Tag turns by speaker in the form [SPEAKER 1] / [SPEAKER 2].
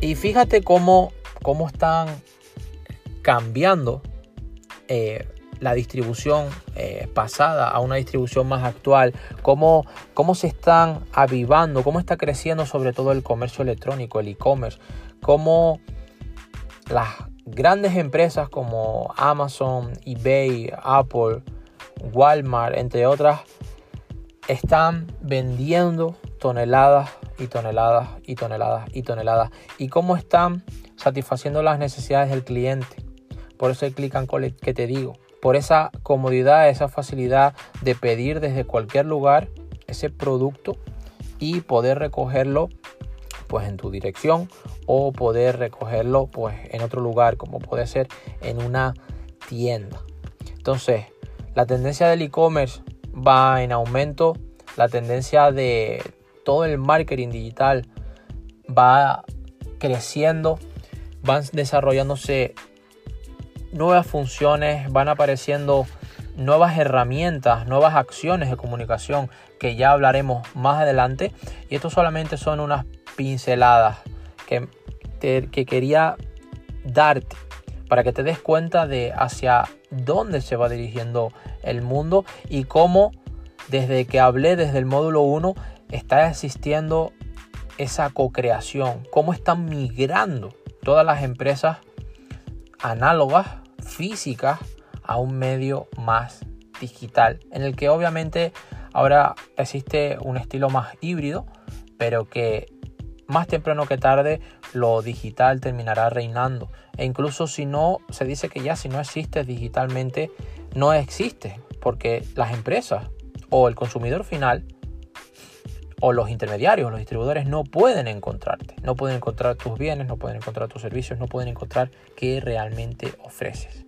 [SPEAKER 1] Y fíjate cómo, cómo están cambiando eh, la distribución eh, pasada a una distribución más actual, cómo, cómo se están avivando, cómo está creciendo sobre todo el comercio electrónico, el e-commerce, cómo las grandes empresas como Amazon, eBay, Apple, Walmart, entre otras, están vendiendo toneladas y toneladas y toneladas y toneladas y cómo están satisfaciendo las necesidades del cliente. Por eso el click and collect que te digo, por esa comodidad, esa facilidad de pedir desde cualquier lugar ese producto y poder recogerlo pues en tu dirección o poder recogerlo pues en otro lugar como puede ser en una tienda. Entonces, la tendencia del e-commerce va en aumento, la tendencia de todo el marketing digital va creciendo, van desarrollándose nuevas funciones, van apareciendo nuevas herramientas, nuevas acciones de comunicación que ya hablaremos más adelante. Y esto solamente son unas pinceladas que, que quería darte para que te des cuenta de hacia dónde se va dirigiendo el mundo y cómo desde que hablé desde el módulo 1 está existiendo esa co-creación, cómo están migrando todas las empresas análogas, físicas, a un medio más digital, en el que obviamente ahora existe un estilo más híbrido, pero que más temprano que tarde lo digital terminará reinando. E incluso si no, se dice que ya si no existe digitalmente, no existe, porque las empresas o el consumidor final o los intermediarios, los distribuidores no pueden encontrarte, no pueden encontrar tus bienes, no pueden encontrar tus servicios, no pueden encontrar qué realmente ofreces.